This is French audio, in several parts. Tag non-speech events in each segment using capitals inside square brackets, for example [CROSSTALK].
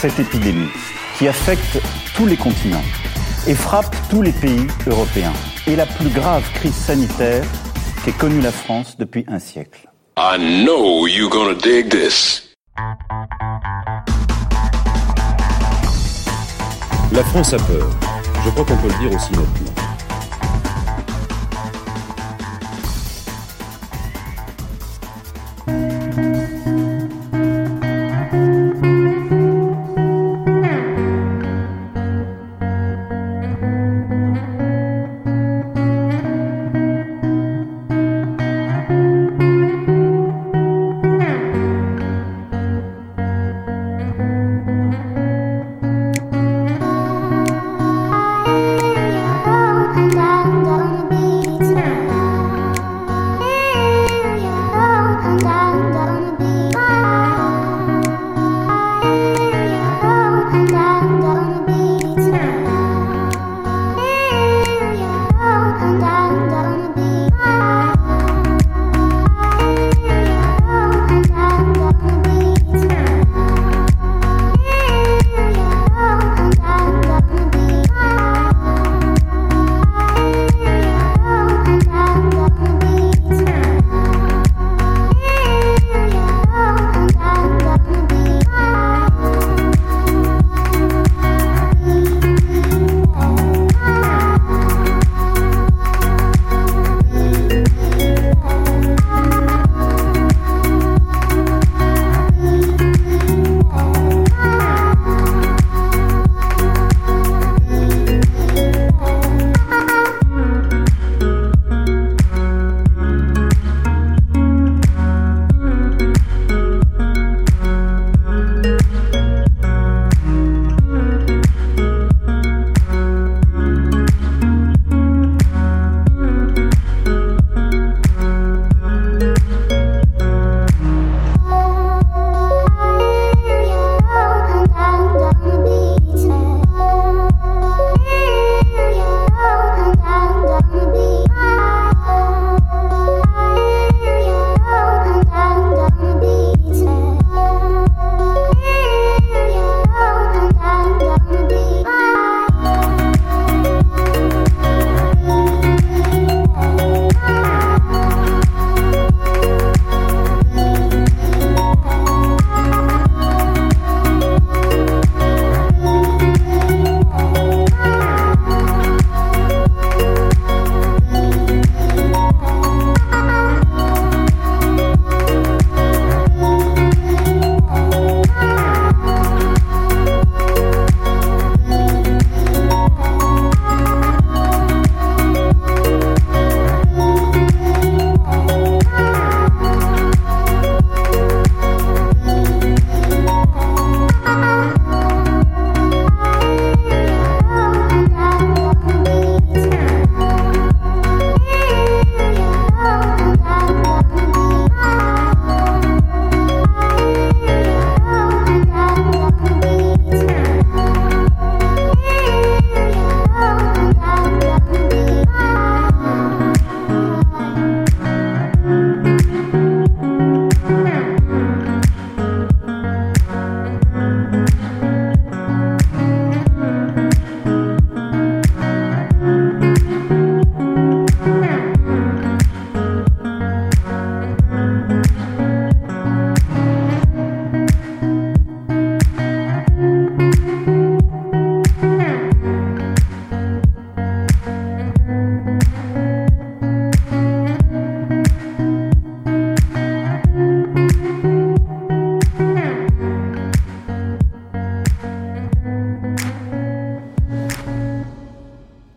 Cette épidémie qui affecte tous les continents et frappe tous les pays européens est la plus grave crise sanitaire qu'ait connue la France depuis un siècle. I know you're gonna dig this. La France a peur. Je crois qu'on peut le dire aussi nettement.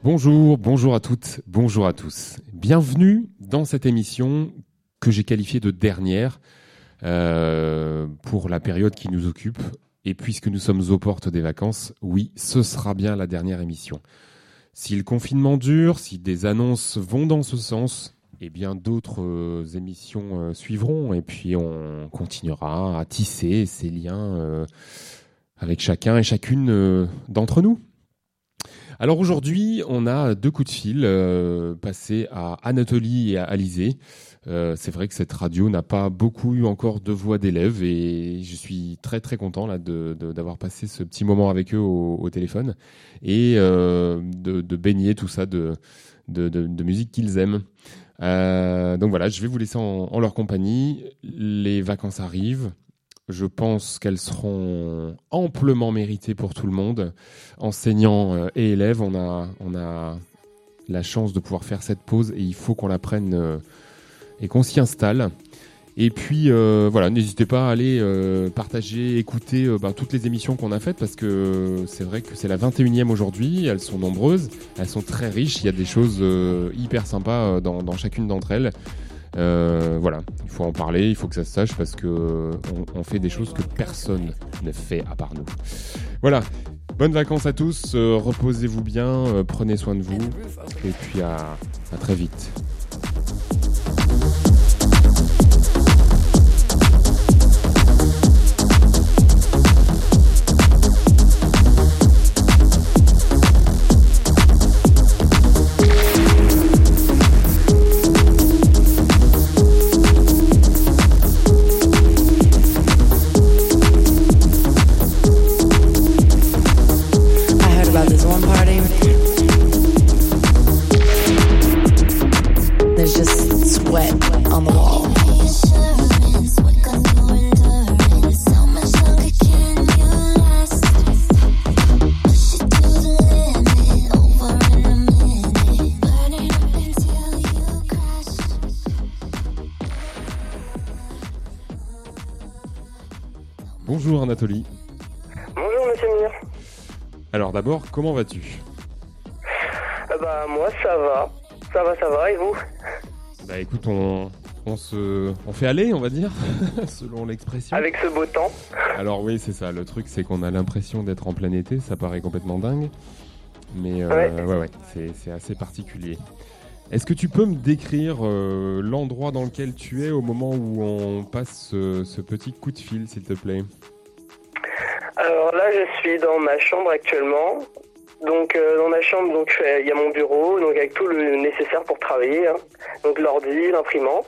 Bonjour, bonjour à toutes, bonjour à tous. Bienvenue dans cette émission que j'ai qualifiée de dernière euh, pour la période qui nous occupe Et puisque nous sommes aux portes des vacances, oui, ce sera bien la dernière émission. Si le confinement dure, si des annonces vont dans ce sens, eh bien d'autres euh, émissions euh, suivront et puis on continuera à tisser ces liens avec chacun et chacune d'entre nous. Alors aujourd'hui, on a deux coups de fil passés à Anatolie et à Alizé. c'est vrai que cette radio n'a pas beaucoup eu encore de voix d'élèves et je suis très très content là d'avoir passé ce petit moment avec eux au, téléphone et de, baigner tout ça de, de musique qu'ils aiment. Euh, donc voilà, je vais vous laisser en, leur compagnie. Les vacances arrivent. Je pense qu'elles seront amplement méritées pour tout le monde. Enseignants euh, et élèves, on a, la chance de pouvoir faire cette pause et il faut qu'on la prenne euh, et qu'on s'y installe. Et puis euh, voilà, n'hésitez pas à aller partager, écouter ben, toutes les émissions qu'on a faites parce que c'est vrai que c'est la 21e aujourd'hui, elles sont nombreuses, elles sont très riches, il y a des choses hyper sympas dans, chacune d'entre elles. Voilà, il faut en parler, il faut que ça se sache parce que on, fait des choses que personne ne fait à part nous. Voilà, bonnes vacances à tous, reposez-vous bien, prenez soin de vous et puis à très vite. Bonjour Monsieur Mir. Alors d'abord, comment vas-tu? Euh, Bah moi ça va, ça va, ça va, et vous? Bah écoute, on, on se, on fait aller, on va dire, [LAUGHS] selon l'expression. Avec ce beau temps. Alors oui, c'est ça. Le truc, c'est qu'on a l'impression d'être en plein été. Ça paraît complètement dingue, mais euh, ouais, ouais, c'est assez particulier. Est-ce que tu peux me décrire euh, l'endroit dans lequel tu es au moment où on passe ce petit coup de fil, s'il te plaît? Alors là, je suis dans ma chambre actuellement. Donc euh, dans ma chambre, donc il y a mon bureau, donc avec tout le nécessaire pour travailler. Hein. Donc l'ordi, l'imprimante.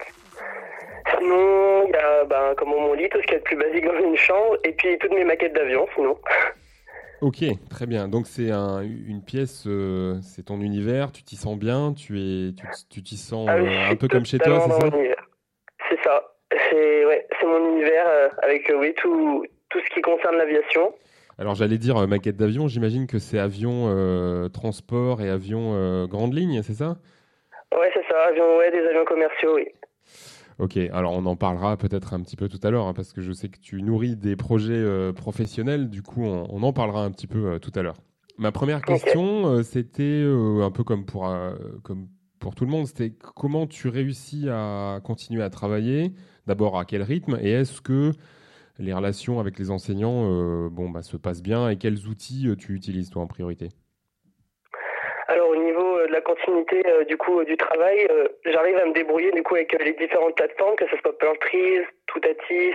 Sinon, il y a ben, comme mon lit, tout ce qui est le plus basique dans une chambre, et puis toutes mes maquettes d'avion, sinon. [LAUGHS] Ok, très bien. Donc c'est une pièce, euh, c'est ton univers, tu t'y sens bien, tu es, tu t'y sens ah euh, un peu comme chez toi, c'est ça C'est ça. C'est ouais, c'est mon univers avec oui tout tout ce qui concerne l'aviation. Alors j'allais dire euh, maquette d'avion, j'imagine que c'est avion euh, transport et avion euh, grande ligne, c'est ça? Ouais, c'est ça, avion, ouais, des avions commerciaux, oui. Ok, alors on en parlera peut-être un petit peu tout à l'heure, hein, parce que je sais que tu nourris des projets professionnels, du coup on, en parlera un petit peu tout à l'heure. Ma première question, c'était un peu comme pour, comme pour tout le monde, c'était comment tu réussis à continuer à travailler, d'abord à quel rythme, et est-ce que les relations avec les enseignants euh, bon, bah, se passent bien et quels outils euh, tu utilises toi en priorité? Euh, du coup du travail, j'arrive à me débrouiller du coup avec les différentes plateformes, que ce soit Purtrees, Toutatis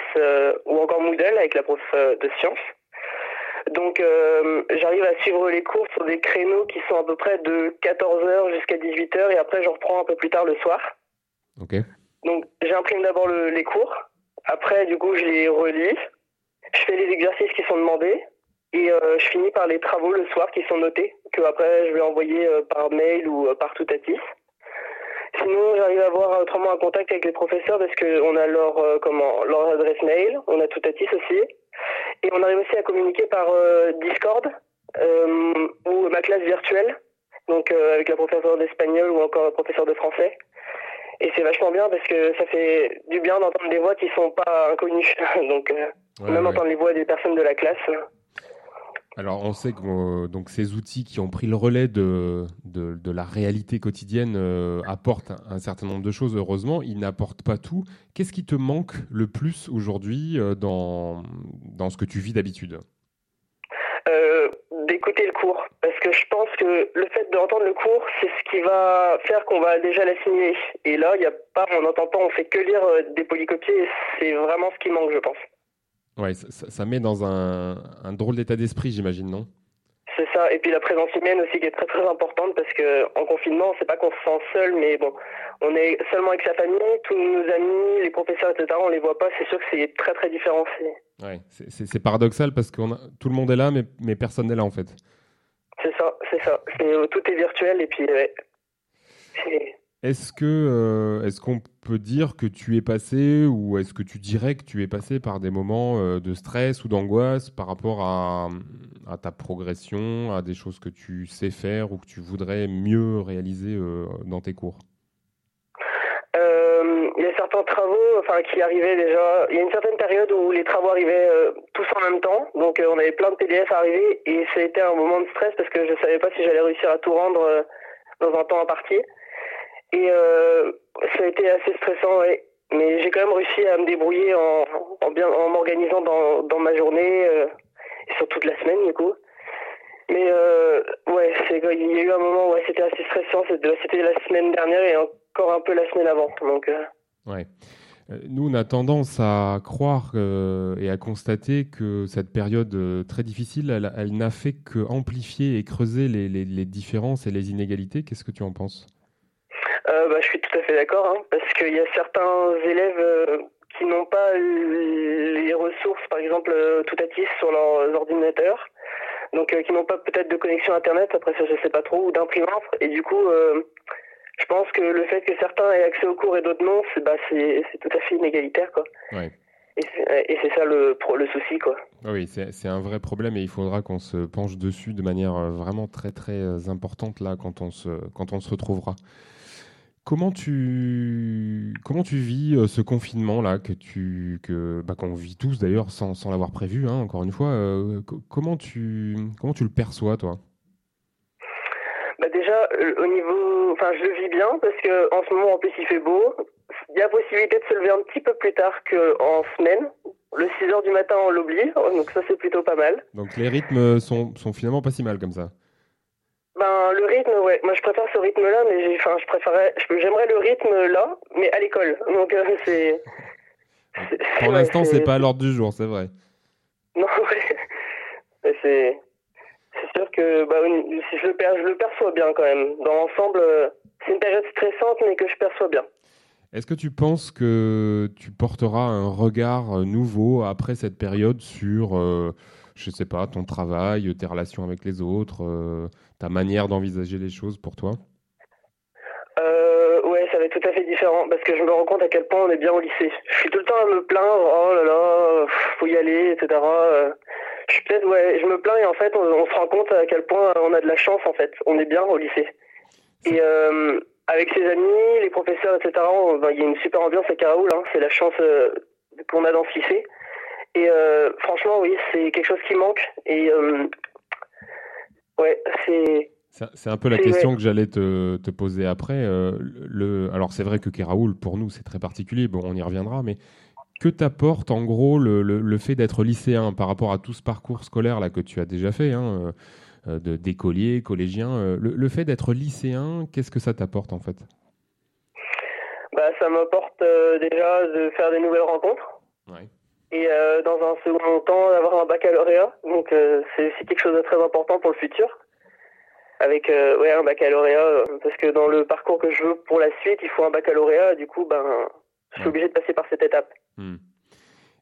ou encore Moodle avec la prof de sciences. Donc j'arrive à suivre les cours sur des créneaux qui sont à peu près de 14h jusqu'à 18h et après je reprends un peu plus tard le soir. Ok. Donc j'imprime d'abord les cours après, du coup, je les relis, je fais les exercices qui sont demandés et euh, je finis par les travaux le soir qui sont notés, que après je vais envoyer euh, par mail ou euh, par Toutatis. Sinon, j'arrive à avoir autrement un contact avec les professeurs parce qu'on a leur, comment, leur adresse mail, on a Toutatis aussi. Et on arrive aussi à communiquer par Discord ou ma classe virtuelle, donc avec la professeure d'espagnol ou encore le professeur de français. Et c'est vachement bien parce que ça fait du bien d'entendre des voix qui sont pas inconnues. [LAUGHS] Donc, euh, même entendre les voix des personnes de la classe. Alors, on sait que euh, ces outils qui ont pris le relais de, la réalité quotidienne euh, apportent un, certain nombre de choses. Heureusement, ils n'apportent pas tout. Qu'est-ce qui te manque le plus aujourd'hui euh, dans, ce que tu vis d'habitude? D'écouter le cours. Parce que je pense que le fait d'entendre le cours, c'est ce qui va faire qu'on va déjà l'assimiler. Et là, il a pas, on n'entend pas, on fait que lire des polycopiés. C'est vraiment ce qui manque, je pense. Ouais, ça, met dans un, un drôle d'état d'esprit, j'imagine, non? C'est ça. Et puis la présence humaine aussi qui est très très importante parce que en confinement, c'est pas qu'on se sent seul, mais bon, on est seulement avec sa famille, tous nos amis, les professeurs, etc. On les voit pas. C'est sûr que c'est très très différencié. Ouais, c'est- paradoxal parce que tout le monde est là, mais, mais personne n'est là en fait. C'est ça, c'est ça. Euh, tout est virtuel et puis ouais. Est-ce que euh, est-ce qu'on peut dire que tu es passé ou est-ce que tu dirais que tu es passé par des moments euh, de stress ou d'angoisse par rapport à, ta progression, à des choses que tu sais faire ou que tu voudrais mieux réaliser euh, dans tes cours? Il y a certains travaux qui arrivaient déjà. Il y a une certaine période où les travaux arrivaient tous en même temps. Donc on avait plein de PDF à arriver et été un moment de stress parce que je savais pas si j'allais réussir à tout rendre dans un temps imparti. Et euh, ça a été assez stressant. Mais j'ai quand même réussi à me débrouiller en, en, bien, en m'organisant dans, ma journée euh, et sur toute la semaine du coup. Mais euh, ouais, c'est il y a eu un moment où c'était assez stressant. C'était la semaine dernière et encore un peu la semaine avant. Donc Ouais. Nous, on a tendance à croire et à constater que cette période très difficile, elle, n'a fait que amplifier et creuser les, différences et les inégalités. Qu'est-ce que tu en penses? Bah, je suis tout à fait d'accord, hein, parce qu'il y a certains élèves euh, qui n'ont pas les ressources, par exemple, euh, tout à tisse sur leurs ordinateurs, donc euh, qui n'ont pas peut-être de connexion Internet, après ça je sais pas trop, ou d'imprimante, et du coup, euh, je pense que le fait que certains aient accès aux cours et d'autres non, c'est bah, tout à fait inégalitaire, quoi. Et c'est ça le, le souci, quoi. Ah Oui, c'est un vrai problème et il faudra qu'on se penche dessus de manière euh, vraiment très très euh, importante là quand on se, quand on se retrouvera. Comment tu, comment tu vis euh, ce confinement là que tu, que, bah, qu'on vit tous d'ailleurs sans, sans l'avoir prévu, hein, encore une fois. euh, co- comment, tu, comment tu le perçois toi? Bah déjà, euh, au niveau, enfin, je le vis bien parce que en ce moment, en plus, il fait beau. Il y a possibilité de se lever un petit peu plus tard qu'en semaine. Le 6 heures du matin, on l'oublie, donc ça, c'est plutôt pas mal. Donc les rythmes sont, sont finalement pas si mal comme ça. Ben, le rythme, ouais. Moi, je préfère ce rythme-là, mais enfin, je préférais, j'aimerais le rythme là, mais à l'école. Donc, euh, c'est. Pour l'instant, c'est pas à l'ordre du jour, c'est vrai. Non, [LAUGHS] ouais. C'est. C'est sûr que bah, si je, le per- je le perçois bien quand même. Dans l'ensemble, euh, c'est une période stressante, mais que je perçois bien. Est-ce que tu penses que tu porteras un regard euh, nouveau après cette période sur, euh, je sais pas, ton travail, tes relations avec les autres, euh, ta manière d'envisager les choses pour toi? Euh, ouais, ça va être tout à fait différent parce que je me rends compte à quel point on est bien au lycée. Je suis tout le temps à me plaindre, oh là là, faut y aller, etc. Euh, Je suis peut-être, ouais, je me plains et en fait, on, on se rend compte à quel point on a de la chance en fait. On est bien au lycée. Et euh, avec ses amis, les professeurs, etc. ben, Il y a une super ambiance à Caraoul. Hein, c'est la chance euh, qu'on a dans ce lycée. Et euh, franchement, oui, c'est quelque chose qui manque. Et euh, ouais, c'est C'est un peu la question vrai. que j'allais te, te poser après. euh, le, alors c'est vrai que Keraoul, pour nous, c'est très particulier, bon, on y reviendra, mais que t'apporte en gros le, le- le fait d'être lycéen par rapport à tout ce parcours scolaire là que tu as déjà fait, hein, euh, de d'écolier, collégien, euh, le, le fait d'être lycéen, qu'est-ce que ça t'apporte en fait? Bah, ça m'apporte euh, déjà de faire des nouvelles rencontres. Ouais. Et euh, dans un second temps, d'avoir un baccalauréat. Donc, euh, c'est aussi quelque chose de très important pour le futur. Avec euh, ouais, un baccalauréat, parce que dans le parcours que je veux pour la suite, il faut un baccalauréat. Du coup, ben, je suis obligé de passer par cette étape. Hmm.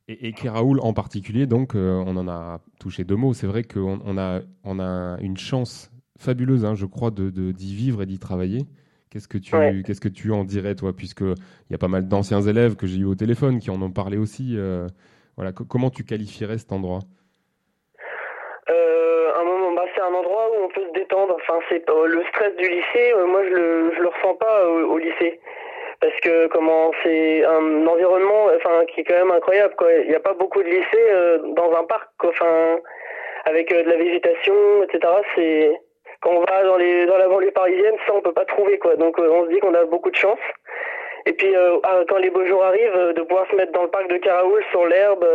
Et, et en particulier, donc, on en a touché deux mots. C'est vrai qu'on on a, on a une chance fabuleuse, hein, je crois, de de- d'y vivre et d'y travailler. Qu'est-ce que tu, Ouais. qu'est-ce que tu en dirais, toi, puisque il y a pas mal d'anciens élèves que j'ai eu au téléphone qui en ont parlé aussi. euh, voilà, co- comment tu qualifierais cet endroit Euh, un moment, bah, c'est un endroit où on peut se détendre. Enfin, c'est euh, le stress du lycée. euh, moi, je le, je le ressens pas au, au lycée, parce que comment c'est un environnement, enfin, qui est quand même incroyable. Quoi. Il n'y a pas beaucoup de lycées euh, dans un parc. quoi. Enfin, avec de la végétation, etc. C'est quand on va dans les dans la banlieue parisienne, ça on peut pas trouver quoi. Donc on se dit qu'on a beaucoup de chance. Et puis ah, quand les beaux jours arrivent, de pouvoir se mettre dans le parc de Caraoul sur l'herbe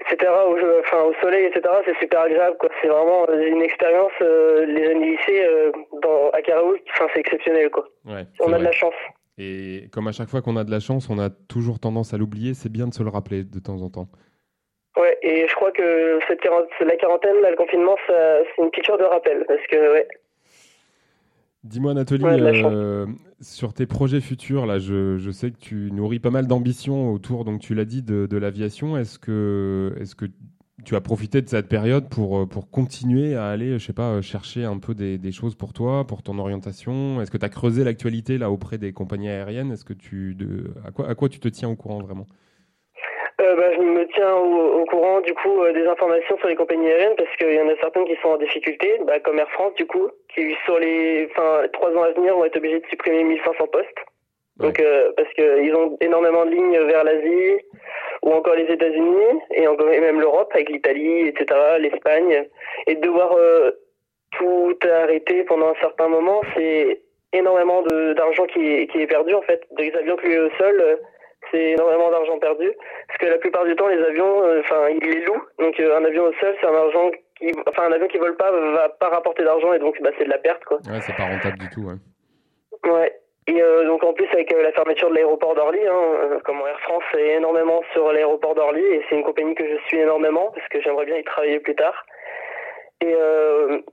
etc. Au, enfin, au soleil, etc. C'est super agréable, quoi. C'est vraiment euh, une expérience. Euh, les jeunes lycées euh, dans, à Caraoul, enfin, c'est exceptionnel, quoi. Ouais, on a de la chance. Et comme à chaque fois qu'on a de la chance, on a toujours tendance à l'oublier. C'est bien de se le rappeler de temps en temps. Ouais, et je crois que cette la quarantaine, là, le confinement, c'est une piqûre de rappel. Parce que, ouais, Dis-moi, Nathalie, euh, sur tes projets futurs, là, je, je, sais que tu nourris pas mal d'ambitions autour, donc tu l'as dit, de, de l'aviation. Est-ce que, est que tu as profité de cette période pour, pour continuer à aller, je sais pas, chercher un peu des, des choses pour toi, pour ton orientation? Est-ce que tu as creusé l'actualité là auprès des compagnies aériennes? Est-ce que tu, de, à, quoi, à quoi tu te tiens au courant vraiment? Euh, bah, je me tiens au, courant du coup euh, des informations sur les compagnies aériennes parce qu'il y en a certaines qui sont en difficulté, bah, comme Air France du coup, qui sur les trois ans à venir vont être obligés de supprimer 1500 postes. Donc euh, parce qu'ils ont énormément de lignes vers l'Asie ou encore les États-Unis et, encore, même l'Europe avec l'Italie, etc., l'Espagne, et de devoir tout arrêter pendant un certain moment, c'est énormément d'argent qui, qui est perdu en fait. Des avions cloués au sol c'est énormément d'argent perdu parce que la plupart du temps les avions euh, enfin ils les louent. Donc euh, un avion au sol c'est un argent qui enfin un avion qui vole pas va pas rapporter d'argent et donc bah, c'est de la perte quoi. Ouais c'est pas rentable du tout ouais. Ouais. Et euh, donc en plus avec la fermeture de l'aéroport d'Orly hein, comme Air France est énormément sur l'aéroport d'Orly et c'est une compagnie que je suis énormément parce que j'aimerais bien y travailler plus tard. Et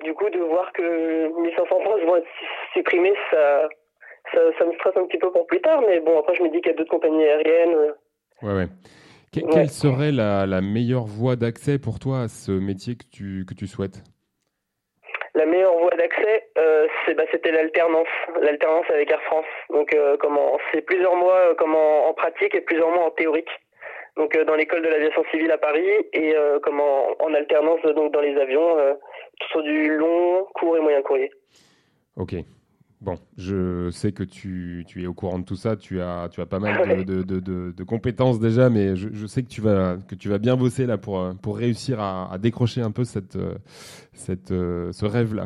du coup de voir que 1500 postes vont être supprimés ça ça, me stresse un petit peu pour plus tard, mais bon, après, je me dis qu'il y a d'autres compagnies aériennes. Euh. Ouais, ouais. Quelle serait la, la meilleure voie d'accès pour toi à ce métier que tu, que tu souhaites? La meilleure voie d'accès, euh, bah, c'était l'alternance, l'alternance avec Air France. Donc, euh, comment, c'est plusieurs mois comment, en pratique et plusieurs mois en théorique. Donc, dans l'école de l'aviation civile à Paris et comment, en alternance donc dans les avions, sur du long, court et moyen courrier. Ok. Bon, je sais que tu, tu, es au courant de tout ça, tu as, tu as pas mal de, de, de, de compétences déjà, mais je, je, sais que tu, vas, que tu vas bien bosser là pour, pour réussir à, à décrocher un peu cette, cette, ce rêve-là.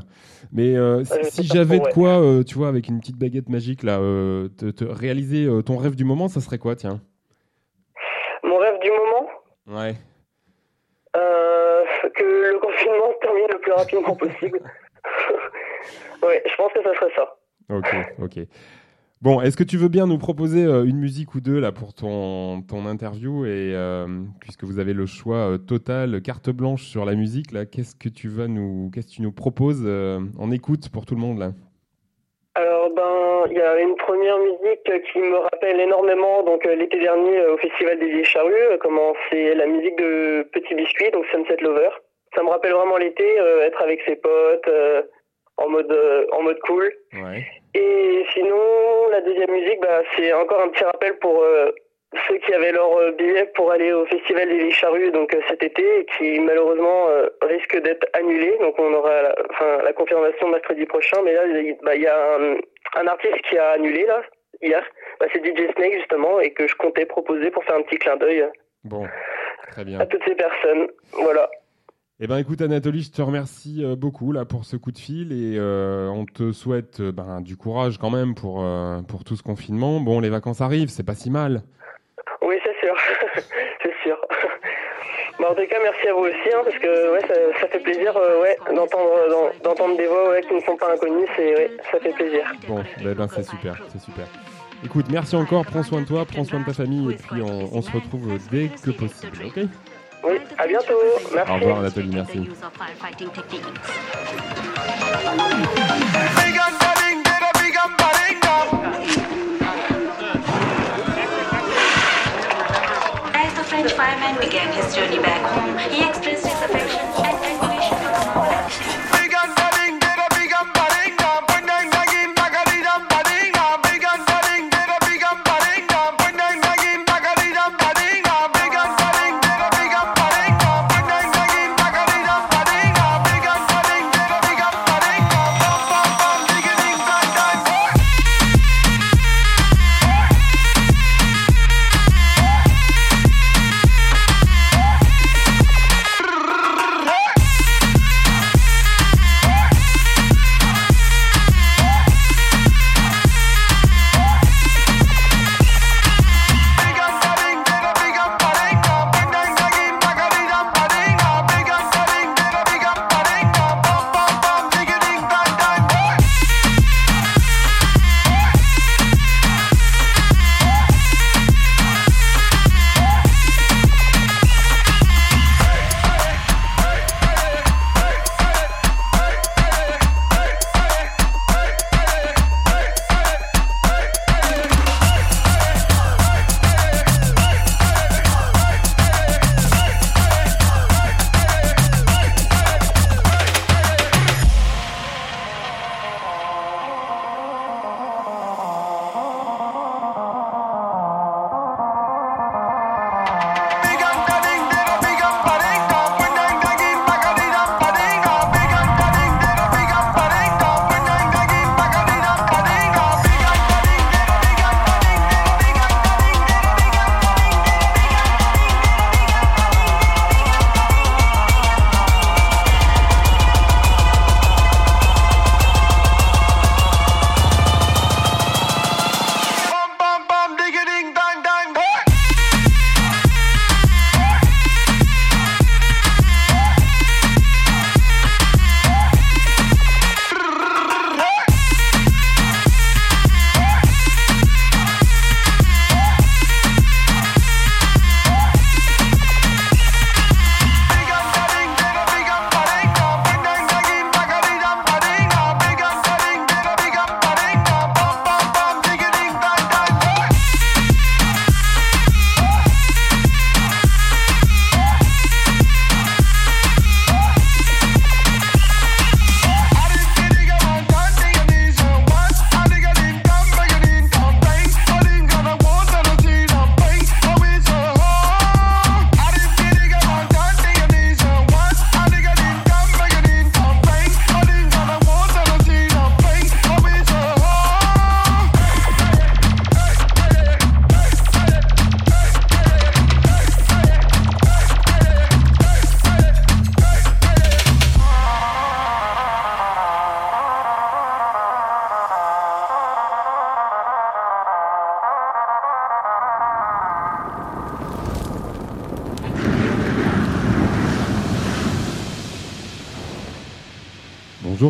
Mais euh, si, j'avais de quoi, euh, tu vois, avec une petite baguette magique, là, euh, te, te, réaliser ton rêve du moment, ça serait quoi, tiens? Mon rêve du moment? Ouais. que le confinement se termine le plus rapidement possible. [LAUGHS] ouais, je pense que ça serait ça. Ok, ok. Bon, est-ce que tu veux bien nous proposer euh, une musique ou deux là pour ton, ton interview et euh, puisque vous avez le choix euh, total, carte blanche sur la musique là, qu'est-ce que tu vas nous, qu'est-ce que tu nous proposes en écoute pour tout le monde là? Alors ben, il y a une première musique qui me rappelle énormément donc l'été dernier au festival des Vieilles Charrues, comment c'est la musique de Petit Biscuit donc Sunset Lover. Ça me rappelle vraiment l'été, être avec ses potes en mode euh, en mode cool. Ouais. Et sinon, la deuxième musique, bah, c'est encore un petit rappel pour euh, ceux qui avaient leur euh, billet pour aller au festival des Charrues donc cet été, et qui malheureusement risque d'être annulé. Donc on aura la, enfin, la confirmation mercredi prochain. Mais là, il bah, y a un, un, artiste qui a annulé là hier. Bah, c'est DJ Snake justement et que je comptais proposer pour faire un petit clin d'œil. Bon, très bien. À toutes ces personnes, voilà. Eh ben, écoute, Anatolie, je te remercie euh, beaucoup là pour ce coup de fil et euh, on te souhaite euh, ben, du courage quand même pour, pour tout ce confinement. Bon, les vacances arrivent, c'est pas si mal. Oui, c'est sûr, [LAUGHS] c'est sûr. en tout cas, merci à vous aussi, hein, parce que ouais, ça, fait plaisir ouais, d'entendre, d'entendre des voix ouais, qui ne sont pas inconnues, c'est, ouais, ça fait plaisir. Bon, ben, ben, c'est super, c'est super. Écoute, merci encore, prends soin de toi, prends soin de ta famille et puis on, on se retrouve dès que possible, ok? Oui, à bientôt. Merci. Au revoir, Nathalie, merci. As the French fireman began his journey back home, he expressed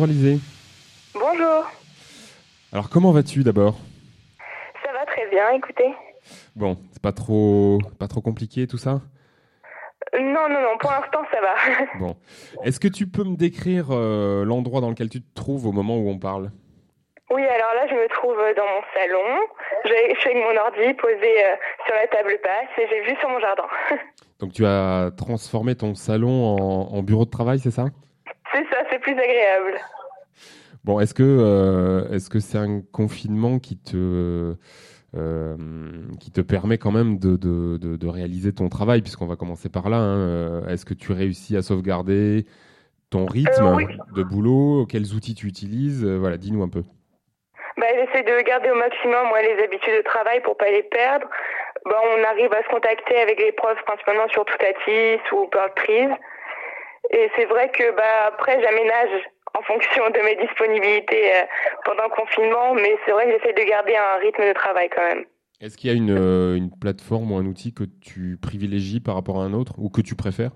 Bonjour Alizé. Bonjour. Alors comment vas-tu d'abord? Ça va très bien, écoutez. Bon, c'est pas trop, pas trop compliqué tout ça? Non, non, non, pour l'instant ça va. [LAUGHS] Bon. Est-ce que tu peux me décrire euh, l'endroit dans lequel tu te trouves au moment où on parle? Oui, alors là je me trouve dans mon salon. Je suis avec mon ordi posé euh, sur la table basse et j'ai vu sur mon jardin. [LAUGHS] Donc tu as transformé ton salon en, en bureau de travail, c'est ça? C'est plus agréable. Bon, est-ce que euh, est-ce que c'est un confinement qui te euh, qui te permet quand même de, de, de, de réaliser ton travail, puisqu'on va commencer par là. hein. Euh, Est-ce que tu réussis à sauvegarder ton rythme Euh, oui. de boulot? Quels outils tu utilises? Voilà, dis-nous un peu. Bah, j'essaie de garder au maximum moi, les habitudes de travail pour pas les perdre. Bah, on arrive à se contacter avec les profs principalement sur Toutatis ou Prise. Et c'est vrai que bah, après j'aménage en fonction de mes disponibilités euh, pendant le confinement, mais c'est vrai que j'essaie de garder un rythme de travail quand même. Est-ce qu'il y a une, euh, une plateforme ou un outil que tu privilégies par rapport à un autre ou que tu préfères?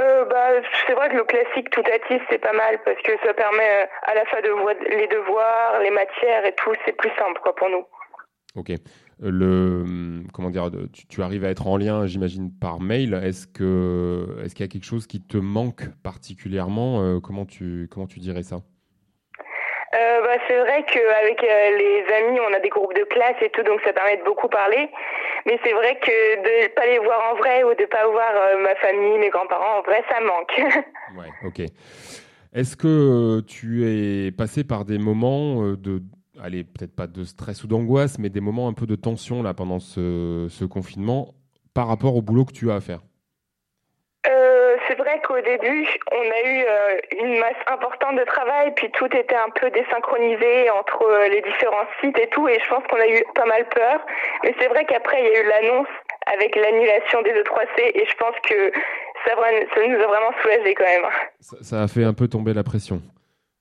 Euh, bah, c'est vrai que le classique Toutatis c'est pas mal parce que ça permet à la fois de voir les devoirs, les matières et tout, c'est plus simple quoi pour nous. Ok. Le hum, comment dire, tu, tu arrives à être en lien, j'imagine, par mail. Est-ce que est-ce qu'il y a quelque chose qui te manque particulièrement Euh, Comment tu comment tu dirais ça? Euh, bah, c'est vrai qu'avec euh, les amis, on a des groupes de classe et tout, donc ça permet de beaucoup parler. Mais c'est vrai que de pas les voir en vrai ou de pas voir euh, ma famille, mes grands-parents en vrai, ça manque. [LAUGHS] Ouais. Ok. Est-ce que tu es passé par des moments de allez peut-être pas de stress ou d'angoisse, mais des moments un peu de tension là pendant ce, ce confinement par rapport au boulot que tu as à faire Euh, c'est vrai qu'au début, on a eu euh, une masse importante de travail, puis tout était un peu désynchronisé entre euh, les différents sites et tout, et je pense qu'on a eu pas mal peur. Mais c'est vrai qu'après, il y a eu l'annonce avec l'annulation des E3C, et je pense que ça, nous a vraiment soulagés quand même. ça, ça a fait un peu tomber la pression.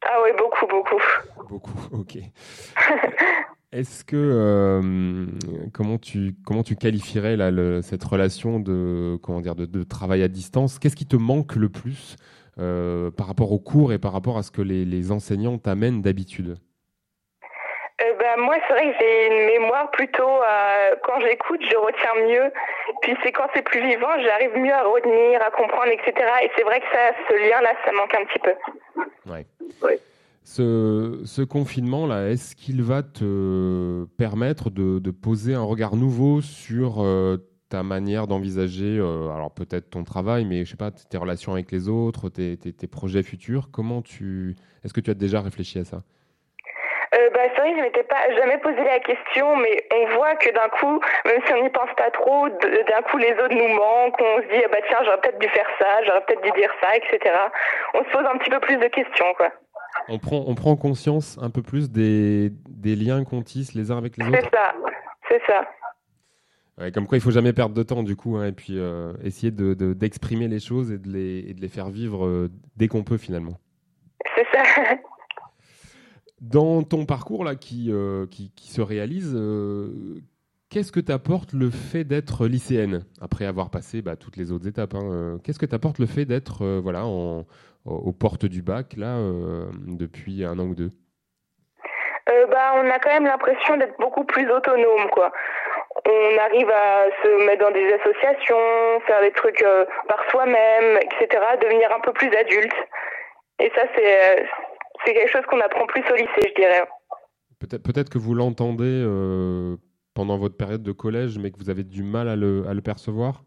Ah oui, beaucoup, beaucoup. Beaucoup. [LAUGHS] Ok. Est-ce que euh, comment tu comment tu qualifierais cette relation de comment dire de, travail à distance? Qu'est-ce qui te manque le plus euh, par rapport aux cours et par rapport à ce que les, enseignants t'amènent d'habitude? Moi, c'est vrai que j'ai une mémoire plutôt, euh, quand j'écoute, je retiens mieux. Puis c'est quand c'est plus vivant, j'arrive mieux à retenir, à comprendre, etc. Et c'est vrai que ça, ce lien-là, ça manque un petit peu. Ouais. Ouais. Ce, ce confinement-là, est-ce qu'il va te permettre de, de poser un regard nouveau sur euh, ta manière d'envisager, euh, alors peut-être ton travail, mais je sais pas, tes relations avec les autres, tes, tes- tes projets futurs? Comment tu, est-ce que tu as déjà réfléchi à ça Euh, bah, c'est vrai que je m'étais pas jamais posé la question, mais on voit que d'un coup, même si on n'y pense pas trop, d'un coup les autres nous manquent, on se dit ah bah tiens j'aurais peut-être dû faire ça, j'aurais peut-être dû dire ça, etc. On se pose un petit peu plus de questions quoi. on prend, on prend conscience un peu plus des, des liens qu'on tisse les uns avec les autres C'est ça, c'est ça. Ouais, comme quoi, il faut jamais perdre de temps, du coup, hein, et puis euh, essayer de, de- d'exprimer les choses et de les, et de les faire vivre euh, dès qu'on peut, finalement. C'est ça. [LAUGHS] Dans ton parcours là, qui, euh, qui, se réalise, euh, qu'est-ce que t'apporte le fait d'être lycéenne après avoir passé bah, toutes les autres étapes hein, euh, Qu'est-ce que t'apporte le fait d'être voilà, aux portes du bac là depuis un an ou deux? Bah, on a quand même l'impression d'être beaucoup plus autonome, quoi. On arrive à se mettre dans des associations, faire des trucs par soi-même, etc., devenir un peu plus adulte. Et ça, c'est c'est quelque chose qu'on apprend plus au lycée, je dirais. Peut-être peut-être que vous l'entendez euh, pendant votre période de collège, mais que vous avez du mal à le, à le percevoir?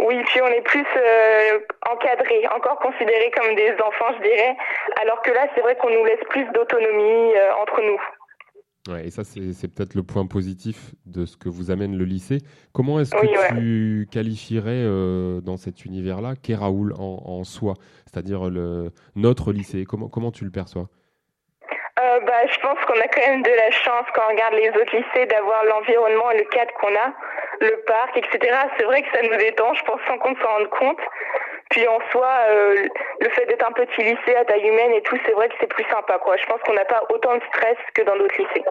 Oui, puis on est plus euh, encadré, encore considéré comme des enfants, je dirais. Alors que là, c'est vrai qu'on nous laisse plus d'autonomie euh, entre nous. Ouais, et ça, c'est peut-être le point positif de ce que vous amène le lycée. Comment est-ce que Oui, ouais. tu qualifierais euh, dans cet univers-là qu'est Raoul en, en soi, c'est-à-dire notre lycée comment, comment tu le perçois? Euh, bah, je pense qu'on a quand même de la chance quand on regarde les autres lycées d'avoir l'environnement et le cadre qu'on a, le parc, etc. C'est vrai que ça nous détend, je pense, sans qu'on s'en rende compte. Puis en soi, euh, le fait d'être un petit lycée à taille humaine et tout, c'est vrai que c'est plus sympa. Quoi. Je pense qu'on n'a pas autant de stress que dans d'autres lycées.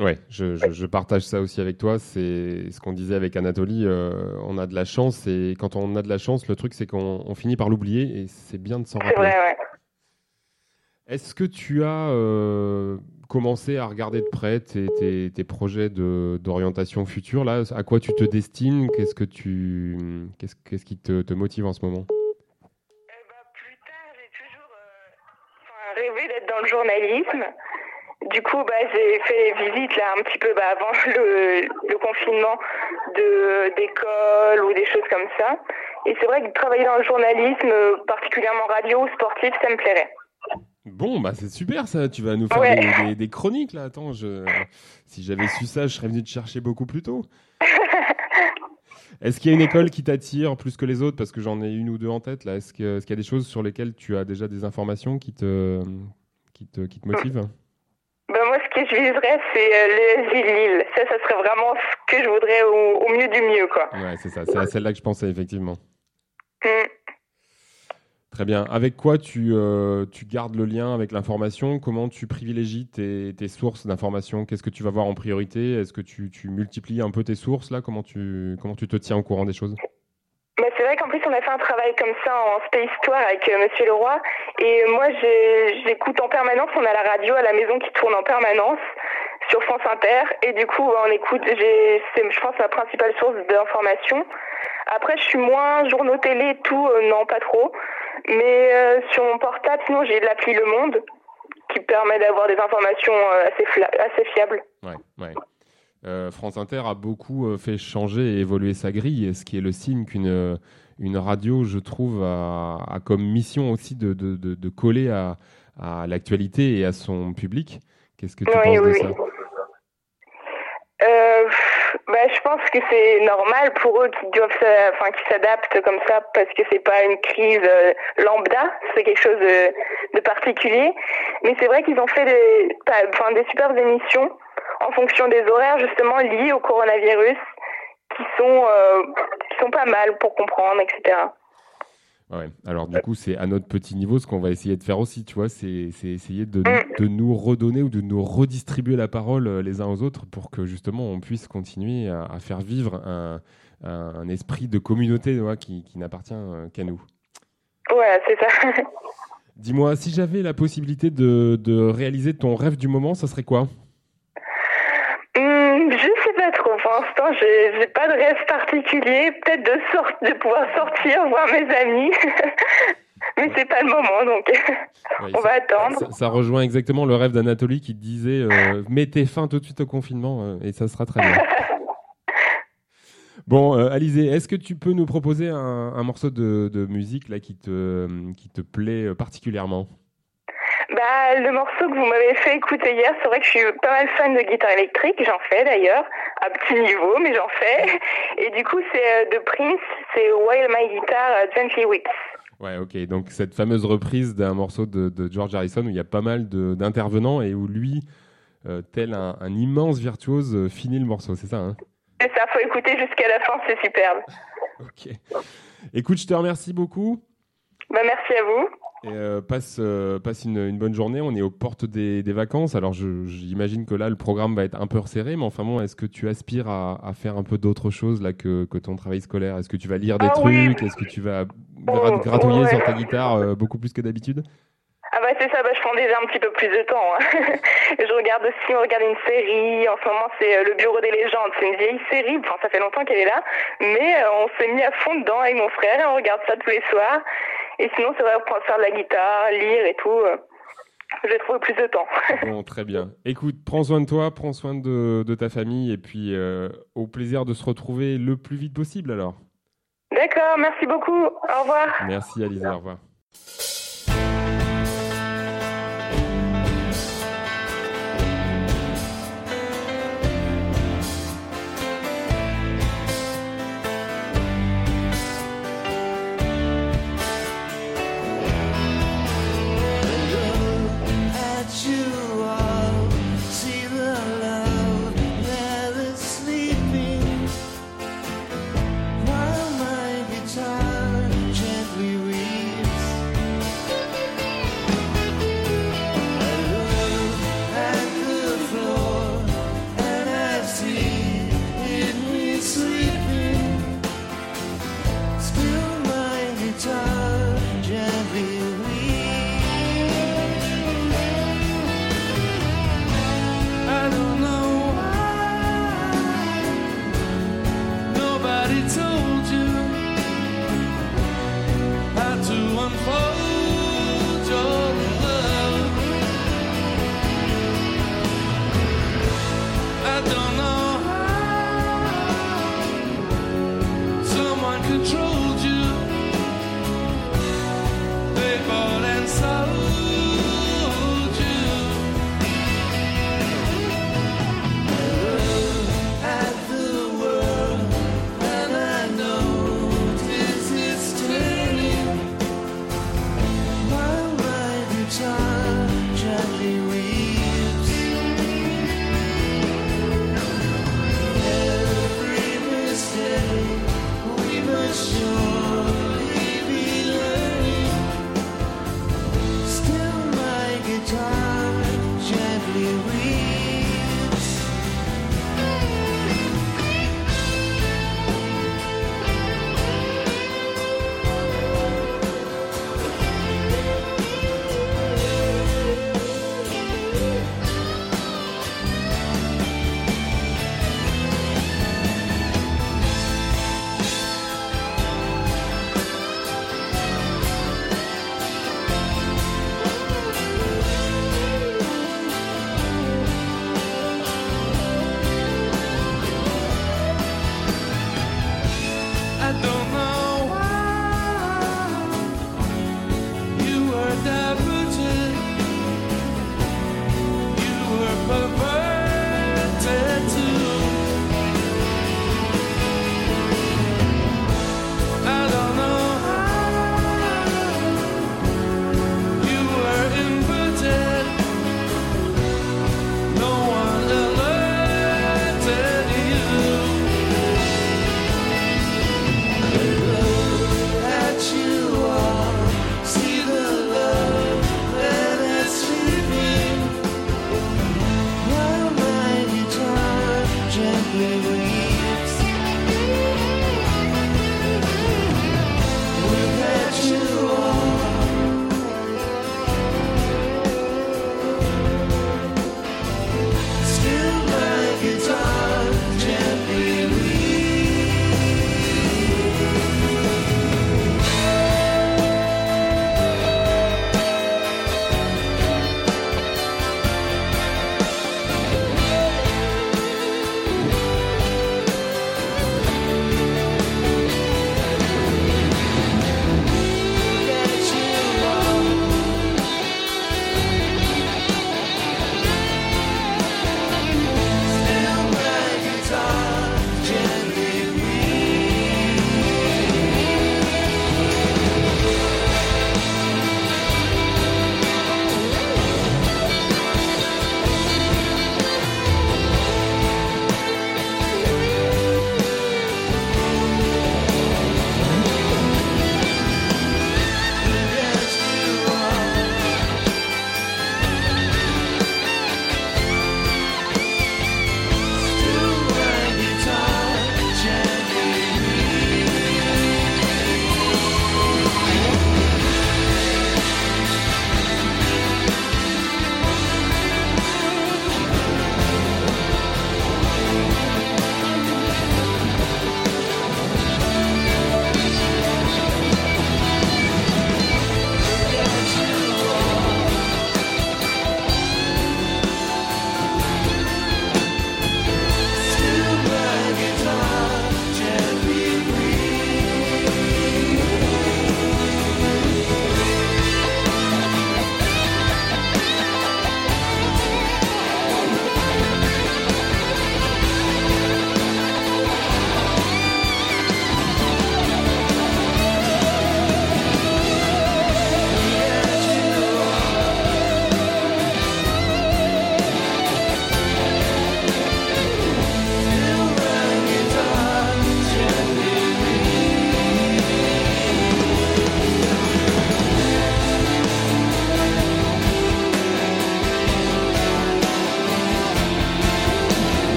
Ouais, je, je- je partage ça aussi avec toi. C'est ce qu'on disait avec Anatolie. euh, on a de la chance et quand on a de la chance, le truc c'est qu'on on finit par l'oublier et c'est bien de s'en C'est rappeler. vrai, ouais. Est-ce que tu as euh, commencé à regarder de près tes, tes- projets de- d'orientation future là À quoi tu te destines? Qu'est-ce que tu qu'est-ce qu'est-ce qui te, motive en ce moment? Eh ben, plus tard, j'ai toujours euh, rêvé d'être dans le journalisme. Du coup, bah, j'ai fait les visites là un petit peu bah, avant [LAUGHS] le, confinement de d'écoles ou des choses comme ça. Et c'est vrai que travailler dans le journalisme, euh, particulièrement radio ou sportif, ça me plairait. Bon, bah c'est super ça. Tu vas nous faire Ouais. des, des- des chroniques là. Attends, je... si j'avais su ça, je serais venu te chercher beaucoup plus tôt. [LAUGHS] Est-ce qu'il y a une école qui t'attire plus que les autres? Parce que j'en ai une ou deux en tête là. Est-ce que- est-ce qu'il y a des choses sur lesquelles tu as déjà des informations qui te, qui te, qui te motivent? Ben, moi, ce que je viserais, c'est euh, le Lille. Ça, ça serait vraiment ce que je voudrais au, au mieux du mieux, quoi. Ouais, c'est ça. C'est à celle-là que je pensais effectivement. Mm. Très bien. Avec quoi tu, euh, tu gardes le lien avec l'information? Comment tu privilégies tes, sources d'information? Qu'est-ce que tu vas voir en priorité? Est-ce que tu, tu multiplies un peu tes sources là? Comment tu, comment tu te tiens au courant des choses? Bah, c'est vrai qu'en plus, on a fait un travail comme ça en spé histoire avec euh, Monsieur Leroy. Et moi, j'ai- j'écoute en permanence. On a la radio à la maison qui tourne en permanence sur France Inter. Et du coup, on écoute. C'est, je pense, ma principale source d'information. Après, je suis moins journaux télé, tout, euh, non, pas trop. Mais euh, sur mon portable, sinon, j'ai l'appli Le Monde qui permet d'avoir des informations euh, assez, assez fiables. Ouais, ouais. Euh, France Inter a beaucoup fait changer et évoluer sa grille, ce qui est le signe qu'une une radio, je trouve, a, a comme mission aussi de, de, de, de coller à, à l'actualité et à son public. Qu'est-ce que tu Oui, penses oui, de ça? oui. Euh, pff, bah, je pense que c'est normal pour eux qui doivent, enfin, qui s'adaptent comme ça parce que c'est pas une crise euh, lambda, c'est quelque chose de, particulier. Mais c'est vrai qu'ils ont fait des, enfin, des superbes émissions en fonction des horaires justement liés au coronavirus qui sont, euh, qui sont pas mal pour comprendre, etc. Ouais. Alors du coup, c'est à notre petit niveau ce qu'on va essayer de faire aussi, tu vois, c'est essayer de, nous- de nous redonner ou de nous redistribuer la parole euh, les uns aux autres pour que justement on puisse continuer à, à faire vivre un, un- esprit de communauté qui, qui n'appartient euh, qu'à nous. Voilà, c'est ça. Dis-moi, si j'avais la possibilité de, de réaliser ton rêve du moment, ça serait quoi? Je sais pas trop. Pour l'instant, j'ai j'ai pas de rêve particulier. Peut-être de sort de pouvoir sortir voir mes amis, [LAUGHS] mais c'est pas le moment, donc [LAUGHS] Ouais, on ça- va attendre. Ça, ça rejoint exactement le rêve d'Anatolie qui disait euh, mettez fin tout de suite au confinement euh, et ça sera très bien. [LAUGHS] Bon, euh, Alizé, est-ce que tu peux nous proposer un, un morceau de, de musique là qui te, qui te plaît particulièrement? Bah, le morceau que vous m'avez fait écouter hier, c'est vrai que je suis pas mal fan de guitare électrique. J'en fais d'ailleurs, à petit niveau, mais j'en fais. Et du coup, c'est euh, de Prince, c'est While My Guitar euh, Gently Weeps. Ouais, ok. Donc cette fameuse reprise d'un morceau de, de George Harrison où il y a pas mal d'intervenants et où lui, euh, tel un, un immense virtuose, finit le morceau, c'est ça hein? Et ça, faut écouter jusqu'à la fin, c'est superbe. Ok. Écoute, je te remercie beaucoup. Bah, merci à vous. Et, euh, passe euh, passe une, une bonne journée. On est aux portes des, des vacances. Alors, j'imagine que là, le programme va être un peu resserré. Mais enfin bon, est-ce que tu aspires à, à faire un peu d'autres choses là que, que ton travail scolaire? Est-ce que tu vas lire des Ah trucs? Oui. Est-ce que tu vas Oh, gra- gratouiller ouais. sur ta guitare euh, beaucoup plus que d'habitude? Ah bah c'est ça, bah, je prends déjà un petit peu plus de temps. hein. [LAUGHS] je regarde aussi, on regarde une série. En ce moment, c'est Le Bureau des légendes. C'est une vieille série. Enfin, ça fait longtemps qu'elle est là, mais on s'est mis à fond dedans avec mon frère et on regarde ça tous les soirs. Et sinon, c'est vrai, on prend faire de la guitare, lire et tout. euh, Je vais trouver plus de temps. [LAUGHS] Bon, très bien. Écoute, prends soin de toi, prends soin de, de ta famille et puis euh, au plaisir de se retrouver le plus vite possible alors. D'accord, merci beaucoup. Au revoir. Merci Alizé, au revoir.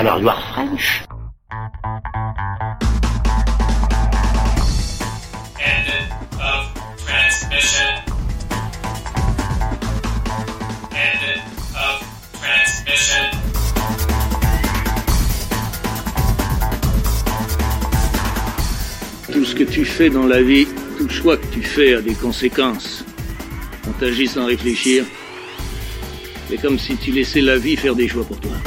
Alors you are French. End of transmission. End of transmission. Tout ce que tu fais dans la vie, tout choix que tu fais a des conséquences. On t'agit sans réfléchir. C'est comme si tu laissais la vie faire des choix pour toi.